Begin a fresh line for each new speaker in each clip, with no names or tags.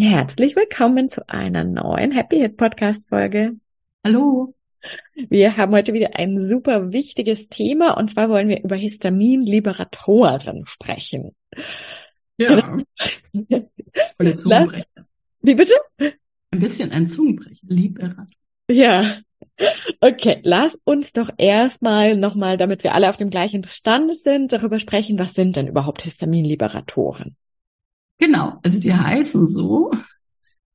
Herzlich willkommen zu einer neuen Happy Hit Podcast Folge.
Hallo.
Wir haben heute wieder ein super wichtiges Thema und zwar wollen wir über Histaminliberatoren sprechen.
Ja. Oder Zungenbrecher.
Wie bitte?
Ein bisschen ein Zungenbrecher. Liberator.
Ja. Okay, lass uns doch erstmal nochmal, damit wir alle auf dem gleichen Stand sind, darüber sprechen, was sind denn überhaupt Histaminliberatoren?
Genau, also die heißen so,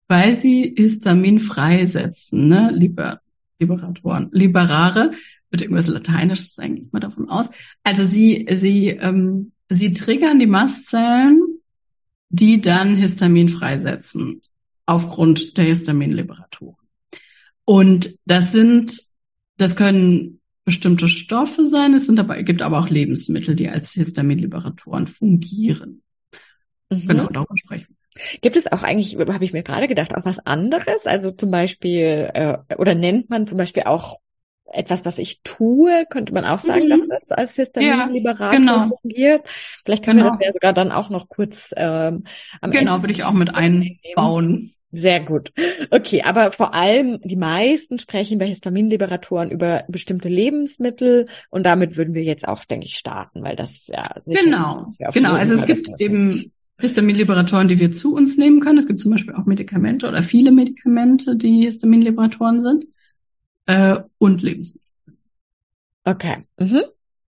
weil sie Histamin freisetzen, ne? Liber, Liberatoren, Liberare, wird irgendwas Lateinisches sein, gehe ich mal davon aus. Also sie, sie, ähm, sie triggern die Mastzellen, die dann Histamin freisetzen, aufgrund der Histaminliberatoren. Und das sind, das können bestimmte Stoffe sein, es sind aber, gibt aber auch Lebensmittel, die als Histaminliberatoren fungieren.
Mhm. Genau, darüber sprechen. Gibt es auch eigentlich, habe ich mir gerade gedacht, auch was anderes? Also zum Beispiel, äh, oder nennt man zum Beispiel auch etwas, was ich tue, könnte man auch sagen, mhm. dass das als Histaminliberator ja, genau. fungiert. Vielleicht können genau. wir das ja sogar dann auch noch kurz ähm,
am Genau, Ende würde ich auch mit einbauen.
Sehr gut. Okay, aber vor allem die meisten sprechen bei Histaminliberatoren über bestimmte Lebensmittel und damit würden wir jetzt auch, denke ich, starten, weil das ja
genau, genau. Also es gibt eben Histaminliberatoren, die wir zu uns nehmen können. Es gibt zum Beispiel auch Medikamente oder viele Medikamente, die Histaminliberatoren sind. Äh, und Lebensmittel.
Okay. Mhm.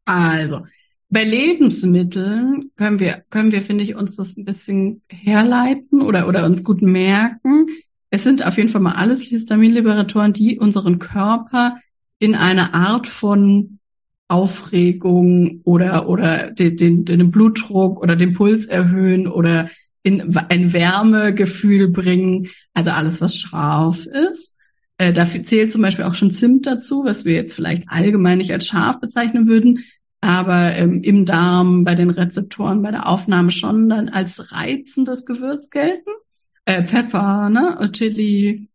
Also, bei Lebensmitteln können wir, können wir, finde ich, uns das ein bisschen herleiten oder, oder uns gut merken. Es sind auf jeden Fall mal alles Histaminliberatoren, die unseren Körper in eine Art von Aufregung oder, oder den, den, den Blutdruck oder den Puls erhöhen oder in ein Wärmegefühl bringen. Also alles, was scharf ist. Äh, dafür zählt zum Beispiel auch schon Zimt dazu, was wir jetzt vielleicht allgemein nicht als scharf bezeichnen würden, aber ähm, im Darm, bei den Rezeptoren, bei der Aufnahme schon dann als reizendes Gewürz gelten. Äh, Pfeffer, ne, Chili,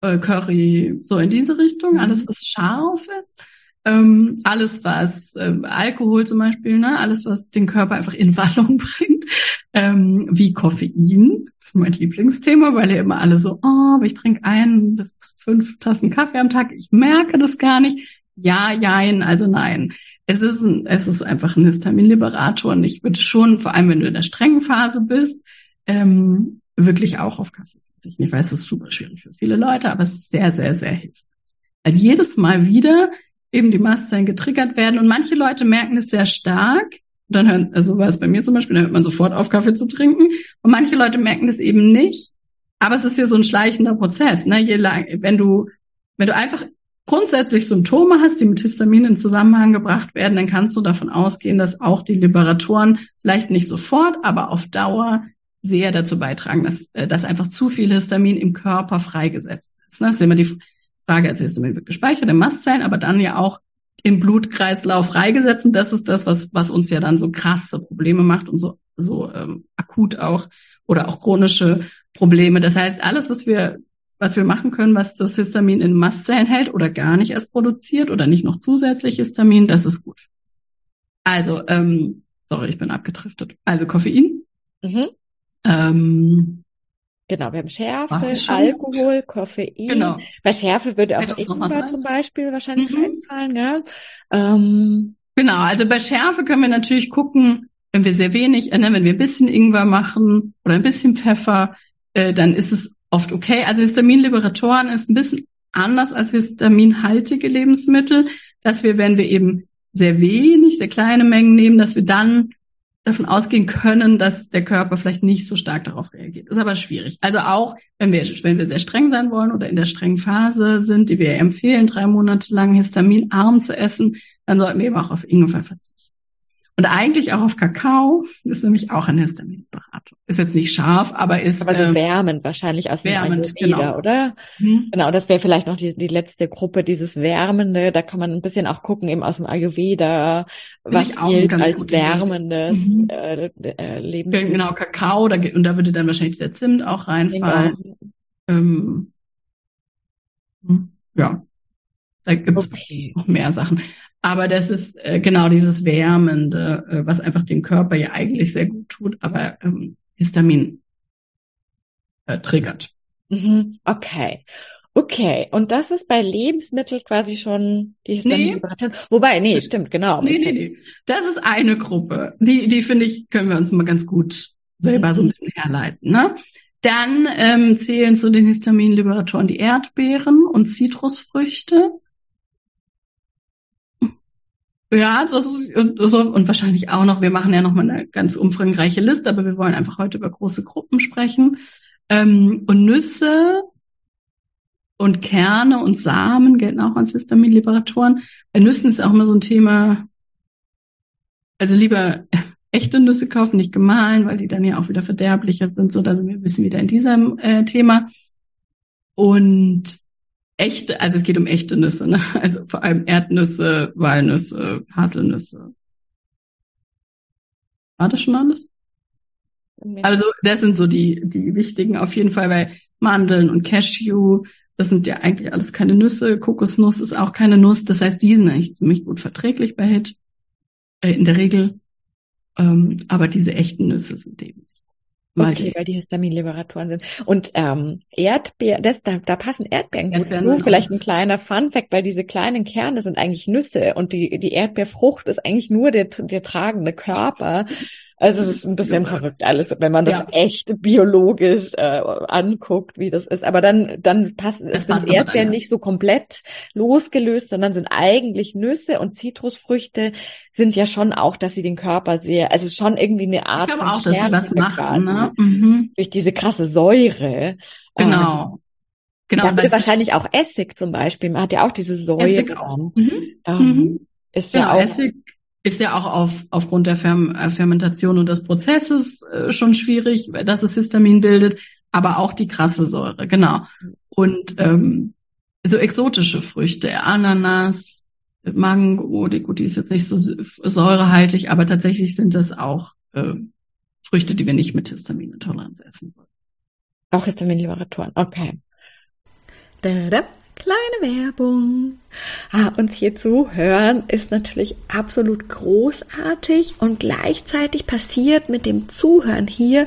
äh, Curry, so in diese Richtung, mhm. alles was scharf ist. Ähm, alles, was äh, Alkohol zum Beispiel, ne, alles, was den Körper einfach in Wallung bringt, ähm, wie Koffein, das ist mein Lieblingsthema, weil ja immer alle so, oh, ich trinke ein bis fünf Tassen Kaffee am Tag, ich merke das gar nicht. Ja, jein, also nein. Es ist, ein, es ist einfach ein Histaminliberator und ich würde schon, vor allem wenn du in der strengen Phase bist, ähm, wirklich auch auf Kaffee verzichten. Ich weiß, das ist super schwierig für viele Leute, aber es ist sehr, sehr, sehr hilfreich. Also jedes Mal wieder eben die Mastzellen getriggert werden. Und manche Leute merken es sehr stark. Dann hören, also war es bei mir zum Beispiel, dann hört man sofort auf, Kaffee zu trinken. Und manche Leute merken das eben nicht. Aber es ist ja so ein schleichender Prozess. Ne? Je lang, wenn du, wenn du einfach grundsätzlich Symptome hast, die mit Histamin in Zusammenhang gebracht werden, dann kannst du davon ausgehen, dass auch die Liberatoren vielleicht nicht sofort, aber auf Dauer sehr dazu beitragen, dass, äh, dass einfach zu viel Histamin im Körper freigesetzt ist. Ne? Das ist immer die Frage, also Histamin wird gespeichert in Mastzellen, aber dann ja auch im Blutkreislauf freigesetzt. Und das ist das, was, was uns ja dann so krasse Probleme macht und so, so ähm, akut auch oder auch chronische Probleme. Das heißt, alles, was wir, was wir machen können, was das Histamin in Mastzellen hält oder gar nicht erst produziert oder nicht noch zusätzlich Histamin, das ist gut. Also, ähm, sorry, ich bin abgedriftet. Also Koffein. Mhm.
Ähm, Genau, wir haben Schärfe, Alkohol, Koffein. Genau. Bei Schärfe würde auch Ingwer zum Beispiel wahrscheinlich mhm. einfallen, ja.
Ähm, genau, also bei Schärfe können wir natürlich gucken, wenn wir sehr wenig, äh, ne, wenn wir ein bisschen Ingwer machen oder ein bisschen Pfeffer, äh, dann ist es oft okay. Also Histaminliberatoren ist ein bisschen anders als histaminhaltige Lebensmittel, dass wir, wenn wir eben sehr wenig, sehr kleine Mengen nehmen, dass wir dann davon ausgehen können, dass der Körper vielleicht nicht so stark darauf reagiert. Ist aber schwierig. Also auch, wenn wir, wenn wir sehr streng sein wollen oder in der strengen Phase sind, die wir empfehlen, drei Monate lang histaminarm zu essen, dann sollten wir eben auch auf Ingwer verzichten. Und eigentlich auch auf Kakao, ist nämlich auch ein Histaminberatung. Ist jetzt nicht scharf, aber ist.
Aber so äh, wärmend wahrscheinlich aus
wärmend, dem Ayurveda,
genau. oder? Mhm. Genau, das wäre vielleicht noch die, die letzte Gruppe, dieses Wärmende. Da kann man ein bisschen auch gucken, eben aus dem Ayurveda, was gilt als wärmendes mhm. äh,
äh, Lebensmittel. Genau, Kakao, da, und da würde dann wahrscheinlich der Zimt auch reinfallen. Genau. Ähm, hm, ja, da gibt's okay. noch mehr Sachen. Aber das ist äh, genau dieses Wärmende, äh, was einfach dem Körper ja eigentlich sehr gut tut, aber ähm, Histamin äh, triggert.
Mhm, okay. Okay, und das ist bei Lebensmitteln quasi schon die Histaminliberatoren. Nee. Wobei, nee, stimmt, genau.
Nee, nee, nee. Das ist eine Gruppe. Die, die finde ich, können wir uns mal ganz gut selber mhm. so ein mhm. bisschen herleiten. Ne? Dann ähm, zählen zu den Histaminliberatoren die Erdbeeren und Zitrusfrüchte. Ja, das ist und, so und wahrscheinlich auch noch. Wir machen ja noch mal eine ganz umfangreiche Liste, aber wir wollen einfach heute über große Gruppen sprechen. Ähm, und Nüsse und Kerne und Samen gelten auch als Histaminliberatoren. Bei Nüssen ist auch immer so ein Thema. Also lieber echte Nüsse kaufen, nicht gemahlen, weil die dann ja auch wieder verderblicher sind. So, da sind wir ein bisschen wieder in diesem äh, Thema. Und echte, also es geht um echte Nüsse, ne? Also vor allem Erdnüsse, Walnüsse, Haselnüsse. War das schon alles? Also das sind so die, die wichtigen auf jeden Fall, weil Mandeln und Cashew, das sind ja eigentlich alles keine Nüsse. Kokosnuss ist auch keine Nuss. Das heißt, die sind eigentlich ziemlich gut verträglich bei HIT, äh, in der Regel. Ähm, aber diese echten Nüsse sind eben
Okay, weil die Histaminliberatoren sind. Und ähm, Erdbeer, das, da, da passen Erdbeeren, Erdbeeren gut zu. Vielleicht ein kleiner Funfact, weil diese kleinen Kerne sind eigentlich Nüsse und die, die Erdbeerfrucht ist eigentlich nur der, der tragende Körper. Also es ist ein bisschen ja. verrückt alles, wenn man das ja. echt biologisch äh, anguckt, wie das ist. Aber dann, dann passt, es sind Erdbeeren nicht so komplett losgelöst, sondern sind eigentlich Nüsse und Zitrusfrüchte sind ja schon auch, dass sie den Körper sehr, also schon irgendwie eine Art.
Ich glaube auch, dass sie das machen, ne? Mhm.
Durch diese krasse Säure.
Genau.
Ähm, Genau. Da wird wahrscheinlich auch Essig zum Beispiel. Man hat ja auch diese Säure. Essig auch. Mhm. Ähm,
mhm. Ist ja, ja genau, auch. Essig ist ja auch auf, aufgrund der Ferm äh, Fermentation und des Prozesses äh, schon schwierig, dass es Histamin bildet, aber auch die krasse Säure, genau. Und ähm, so exotische Früchte, Ananas, Mango, die, gut, die ist jetzt nicht so säurehaltig, aber tatsächlich sind das auch äh, Früchte, die wir nicht mit Histaminintoleranz essen wollen.
Auch Histaminliberatoren, okay. Da, da. Kleine Werbung. Ah, uns hier zu hören ist natürlich absolut großartig und gleichzeitig passiert mit dem Zuhören hier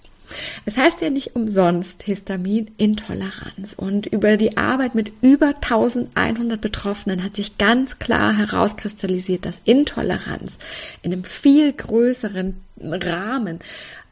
Es heißt ja nicht umsonst Histaminintoleranz und über die Arbeit mit über 1100 Betroffenen hat sich ganz klar herauskristallisiert, dass Intoleranz in einem viel größeren Rahmen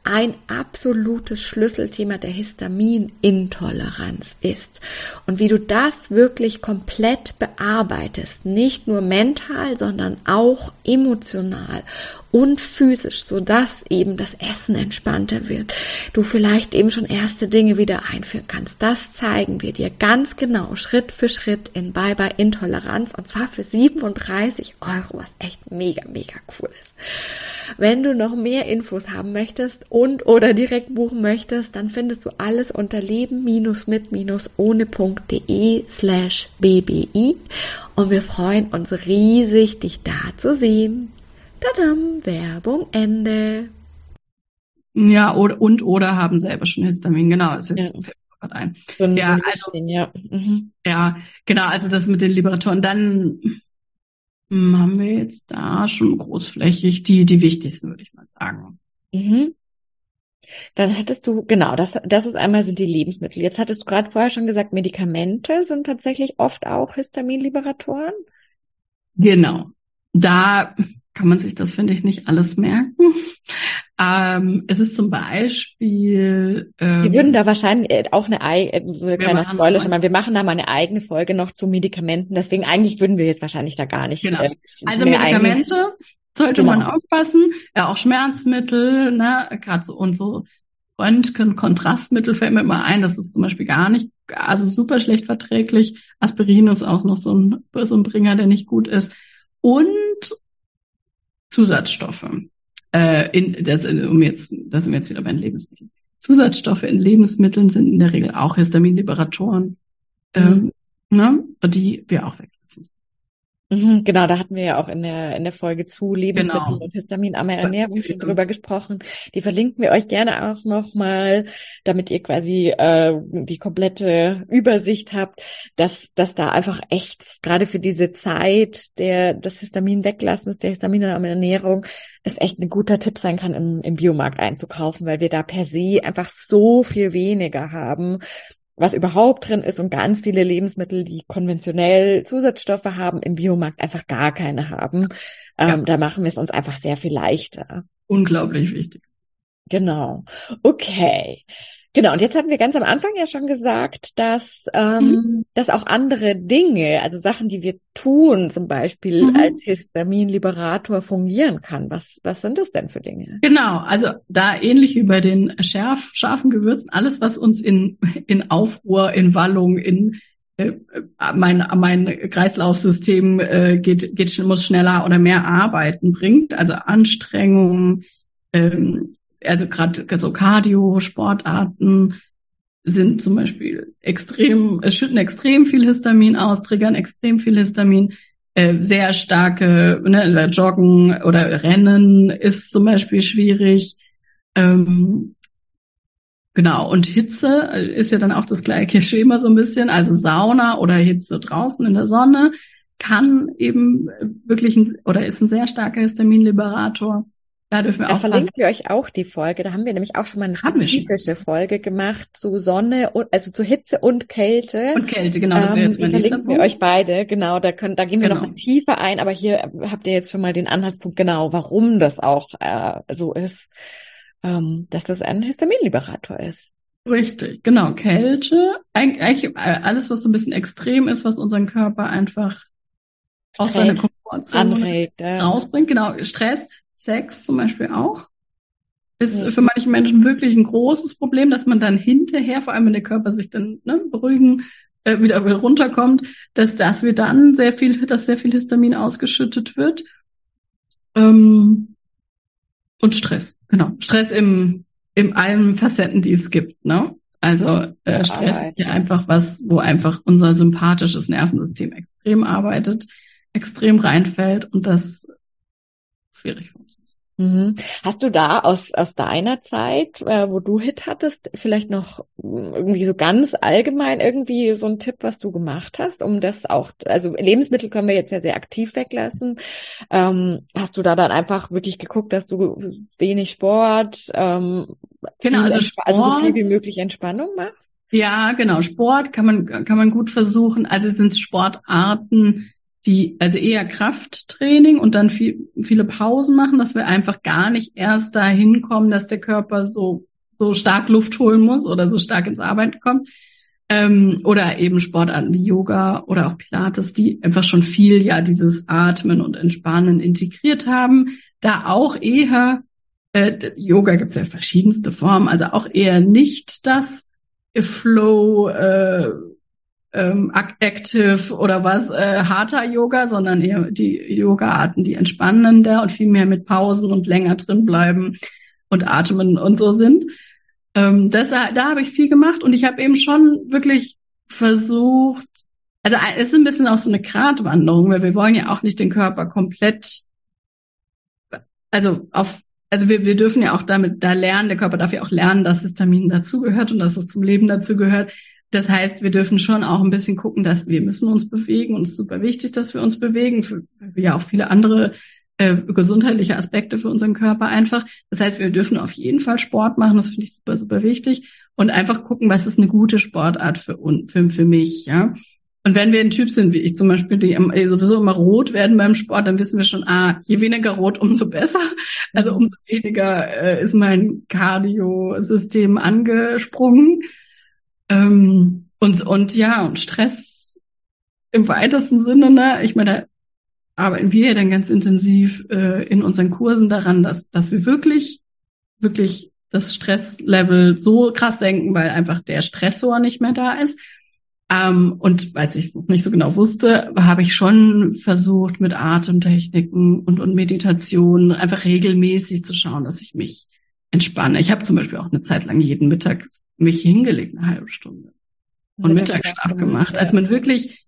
ein absolutes Schlüsselthema der Histaminintoleranz ist. Und wie du das wirklich komplett bearbeitest, nicht nur mental, sondern auch emotional und physisch, so dass eben das Essen entspannter wird. Du vielleicht eben schon erste Dinge wieder einführen kannst. Das zeigen wir dir ganz genau, Schritt für Schritt in Bye Bye Intoleranz und zwar für 37 Euro, was echt mega, mega cool ist. Wenn du noch mehr Infos haben möchtest und oder direkt buchen möchtest, dann findest du alles unter leben-mit-ohne.de slash bbi und wir freuen uns riesig, dich da zu sehen. Tadam, Werbung Ende.
Ja, oder, und oder haben selber schon Histamin, genau, ist jetzt ja. gerade ein.
So ein, ja, so also, ja. Mhm.
ja, genau, also das mit den Liberatoren. Dann hm, haben wir jetzt da schon großflächig die, die wichtigsten, würde ich mal sagen.
Mhm. Dann hattest du, genau, das, das ist einmal sind die Lebensmittel. Jetzt hattest du gerade vorher schon gesagt, Medikamente sind tatsächlich oft auch Histaminliberatoren.
Genau. Da kann man sich das, finde ich, nicht alles merken. Ähm, es ist zum Beispiel.
Ähm, wir würden da wahrscheinlich äh, auch eine eigene, so kleiner Spoiler schon mal, wir machen da mal eine eigene Folge noch zu Medikamenten. Deswegen eigentlich würden wir jetzt wahrscheinlich da gar nicht.
Genau. Äh, also Medikamente eigene, sollte genau. man aufpassen. Ja, auch Schmerzmittel, ne, gerade so und so Röntgen, Kontrastmittel fällt mir immer ein. Das ist zum Beispiel gar nicht, also super schlecht verträglich. Aspirin ist auch noch so ein, so ein Bringer, der nicht gut ist. Und Zusatzstoffe äh, in, das, um jetzt, da sind wir jetzt wieder bei den Lebensmitteln. Zusatzstoffe in Lebensmitteln sind in der Regel auch Histaminliberatoren, mhm. ähm, ne, die wir auch weglassen.
Mhm, genau, da hatten wir ja auch in der, in der Folge zu Lebensmittel genau. und histaminarmer Ernährung schon drüber gesprochen. Die verlinken wir euch gerne auch nochmal, damit ihr quasi äh, die komplette Übersicht habt, dass, dass da einfach echt gerade für diese Zeit der, des Histamin weglassens, der histaminarmen Ernährung, es echt ein guter Tipp sein kann, im, im Biomarkt einzukaufen, weil wir da per se einfach so viel weniger haben was überhaupt drin ist und ganz viele Lebensmittel, die konventionell Zusatzstoffe haben, im Biomarkt einfach gar keine haben. Ja. Ähm, da machen wir es uns einfach sehr viel leichter.
Unglaublich wichtig.
Genau. Okay. Genau, und jetzt hatten wir ganz am Anfang ja schon gesagt, dass, ähm, mhm. dass auch andere Dinge, also Sachen, die wir tun, zum Beispiel mhm. als Histaminliberator fungieren kann. Was, was sind das denn für Dinge?
Genau, also da ähnlich wie bei den schärf, scharfen Gewürzen, alles, was uns in, in Aufruhr, in Wallung, in äh, mein, mein Kreislaufsystem äh, geht, geht, muss schneller oder mehr arbeiten bringt, also Anstrengung, ähm, also gerade so Cardio-Sportarten sind zum Beispiel extrem, schütten extrem viel Histamin aus, triggern extrem viel Histamin. Äh, sehr starke, ne, Joggen oder Rennen ist zum Beispiel schwierig. Ähm, genau, und Hitze ist ja dann auch das gleiche Schema so ein bisschen. Also Sauna oder Hitze draußen in der Sonne kann eben wirklich ein, oder ist ein sehr starker Histaminliberator.
Da dürfen wir da aufpassen. verlinken wir euch auch die Folge. Da haben wir nämlich auch schon mal eine spezifische Folge gemacht zu Sonne und also zu Hitze und Kälte.
Und Kälte, genau. Das wäre jetzt
ähm, mein verlinken wir euch beide. Genau, da können, da gehen wir genau. noch tiefer ein. Aber hier habt ihr jetzt schon mal den Anhaltspunkt genau, warum das auch äh, so ist, ähm, dass das ein Histaminliberator ist.
Richtig, genau. Kälte, eigentlich äh, alles, was so ein bisschen extrem ist, was unseren Körper einfach aus seiner Komfortzone anregt, ja. rausbringt. Genau, Stress Sex zum Beispiel auch. Ist ja. für manche Menschen wirklich ein großes Problem, dass man dann hinterher, vor allem wenn der Körper sich dann ne, beruhigen, äh, wieder, wieder runterkommt, dass das wir dann sehr viel, dass sehr viel Histamin ausgeschüttet wird. Ähm, und Stress, genau. Stress im, in allen Facetten, die es gibt, ne? Also äh, Stress ist ja einfach was, wo einfach unser sympathisches Nervensystem extrem arbeitet, extrem reinfällt und das schwierig für uns ist.
Mhm. Hast du da aus, aus deiner Zeit, äh, wo du Hit hattest, vielleicht noch hm, irgendwie so ganz allgemein irgendwie so ein Tipp, was du gemacht hast, um das auch, also Lebensmittel können wir jetzt ja sehr aktiv weglassen. Ähm, hast du da dann einfach wirklich geguckt, dass du wenig Sport, ähm,
genau, also, Sport,
also so viel wie möglich Entspannung machst?
Ja, genau. Sport kann man, kann man gut versuchen. Also sind Sportarten, die also eher Krafttraining und dann viel, viele Pausen machen, dass wir einfach gar nicht erst dahin kommen, dass der Körper so so stark Luft holen muss oder so stark ins Arbeiten kommt. Ähm, oder eben Sportarten wie Yoga oder auch Pilates, die einfach schon viel ja dieses Atmen und Entspannen integriert haben. Da auch eher, äh, Yoga gibt's ja verschiedenste Formen, also auch eher nicht das Flow, äh, ähm, Active oder was, äh, harter Yoga, sondern eher die Yoga-Arten, die entspannender und viel mehr mit Pausen und länger drin bleiben und atmen und so sind. Ähm, das, da habe ich viel gemacht und ich habe eben schon wirklich versucht, also es ist ein bisschen auch so eine Gratwanderung, weil wir wollen ja auch nicht den Körper komplett, also auf also wir, wir dürfen ja auch damit da lernen, der Körper darf ja auch lernen, dass Histamin dazugehört und dass es zum Leben dazugehört. Das heißt, wir dürfen schon auch ein bisschen gucken, dass wir müssen uns bewegen und es ist super wichtig, dass wir uns bewegen, für, ja auch viele andere äh, gesundheitliche Aspekte für unseren Körper einfach. Das heißt, wir dürfen auf jeden Fall Sport machen, das finde ich super, super wichtig und einfach gucken, was ist eine gute Sportart für, für, für mich, ja. Und wenn wir ein Typ sind, wie ich zum Beispiel, die sowieso immer rot werden beim Sport, dann wissen wir schon, ah, je weniger rot, umso besser. Also umso weniger äh, ist mein Cardio-System angesprungen. Ähm, und, und ja, und Stress im weitesten Sinne, ne? Ich meine, da arbeiten wir ja dann ganz intensiv äh, in unseren Kursen daran, dass, dass wir wirklich, wirklich das Stresslevel so krass senken, weil einfach der Stressor nicht mehr da ist ähm, und als ich es noch nicht so genau wusste, habe ich schon versucht, mit Atemtechniken und, und Meditation einfach regelmäßig zu schauen, dass ich mich entspanne. Ich habe zum Beispiel auch eine Zeit lang jeden Mittag mich hingelegt, eine halbe Stunde. Und Mittagsschlaf gemacht. Als man wirklich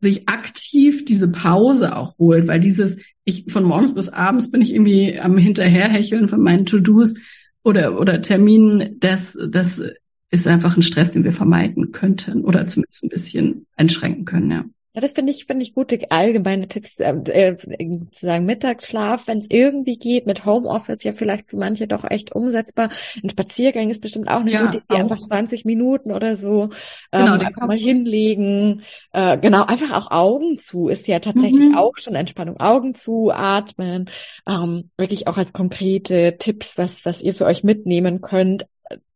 sich aktiv diese Pause auch holt, weil dieses, ich von morgens bis abends bin ich irgendwie am Hinterherhecheln von meinen To-Dos oder, oder Terminen, das, das ist einfach ein Stress, den wir vermeiden könnten oder zumindest ein bisschen einschränken können, ja.
Ja, das finde ich, finde ich gute allgemeine Tipps, äh, äh, sozusagen Mittagsschlaf, wenn es irgendwie geht, mit Homeoffice ja vielleicht für manche doch echt umsetzbar. Ein Spaziergang ist bestimmt auch eine ja, gute Idee, einfach 20 Minuten oder so, genau, ähm, einfach mal hinlegen. Äh, genau, einfach auch Augen zu ist ja tatsächlich mhm. auch schon Entspannung. Augen zu, atmen, ähm, wirklich auch als konkrete Tipps, was, was ihr für euch mitnehmen könnt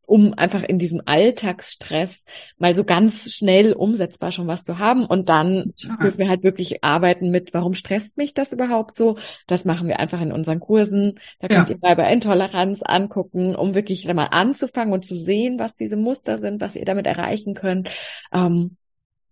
um einfach in diesem Alltagsstress mal so ganz schnell umsetzbar schon was zu haben. Und dann ja. dürfen wir halt wirklich arbeiten mit, warum stresst mich das überhaupt so? Das machen wir einfach in unseren Kursen. Da könnt ja. ihr bei Intoleranz angucken, um wirklich mal anzufangen und zu sehen, was diese Muster sind, was ihr damit erreichen könnt. Ähm,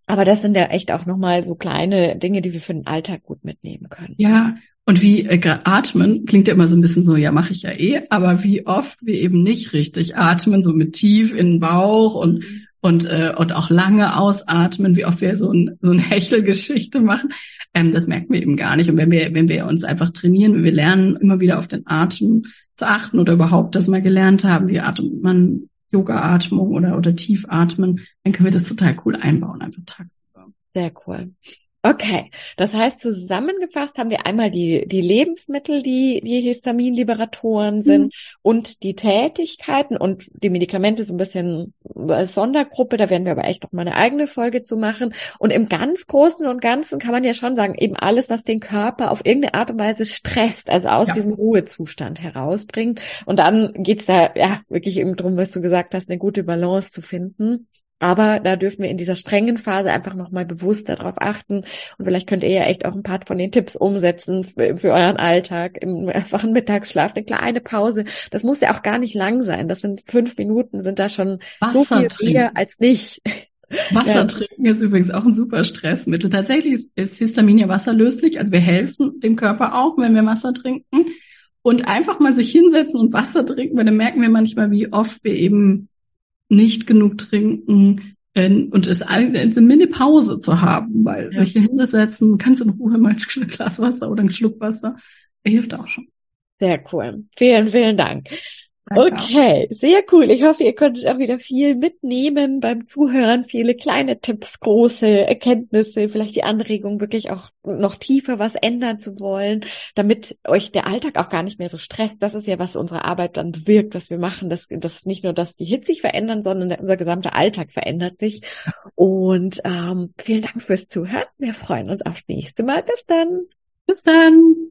aber das sind ja echt auch nochmal so kleine Dinge, die wir für den Alltag gut mitnehmen können.
Ja, und wie äh, atmen klingt ja immer so ein bisschen so, ja, mache ich ja eh, aber wie oft wir eben nicht richtig atmen, so mit tief in den Bauch und und äh, und auch lange ausatmen, wie oft wir so ein so ein Hechelgeschichte machen, ähm, das merken wir eben gar nicht. Und wenn wir wenn wir uns einfach trainieren, wenn wir lernen, immer wieder auf den Atem zu achten oder überhaupt das mal gelernt haben, wie atmet man Yoga-Atmung oder oder Tiefatmen, dann können wir das total cool einbauen, einfach tagsüber.
Sehr cool. Okay, das heißt zusammengefasst haben wir einmal die, die Lebensmittel, die die Histaminliberatoren sind mhm. und die Tätigkeiten und die Medikamente so ein bisschen als Sondergruppe, da werden wir aber echt noch mal eine eigene Folge zu machen. Und im ganz Großen und Ganzen kann man ja schon sagen, eben alles, was den Körper auf irgendeine Art und Weise stresst, also aus ja. diesem Ruhezustand herausbringt. Und dann geht's da ja wirklich eben drum, was du gesagt hast, eine gute Balance zu finden. Aber da dürfen wir in dieser strengen Phase einfach nochmal bewusster darauf achten. Und vielleicht könnt ihr ja echt auch ein paar von den Tipps umsetzen für, für euren Alltag. Im einfachen Mittagsschlaf, eine kleine Pause. Das muss ja auch gar nicht lang sein. Das sind fünf Minuten, sind da schon Wasser so viel trinken. mehr als nicht.
Wasser ja. trinken ist übrigens auch ein super Stressmittel. Tatsächlich ist, ist Histamin ja wasserlöslich. Also wir helfen dem Körper auch, wenn wir Wasser trinken. Und einfach mal sich hinsetzen und Wasser trinken, weil dann merken wir manchmal, wie oft wir eben nicht genug trinken äh, und es eine Mini-Pause zu haben, weil ja. sich hier hinsetzen, kannst in Ruhe mal ein Glas Wasser oder ein Schluck Wasser, hilft auch schon.
Sehr cool. Vielen, vielen Dank. Okay, sehr cool. Ich hoffe, ihr konntet auch wieder viel mitnehmen beim Zuhören, viele kleine Tipps, große Erkenntnisse, vielleicht die Anregung, wirklich auch noch tiefer was ändern zu wollen, damit euch der Alltag auch gar nicht mehr so stresst. Das ist ja, was unsere Arbeit dann bewirkt, was wir machen. Das, das nicht nur, dass die Hits sich verändern, sondern unser gesamter Alltag verändert sich. Und ähm, vielen Dank fürs Zuhören. Wir freuen uns aufs nächste Mal. Bis dann.
Bis dann.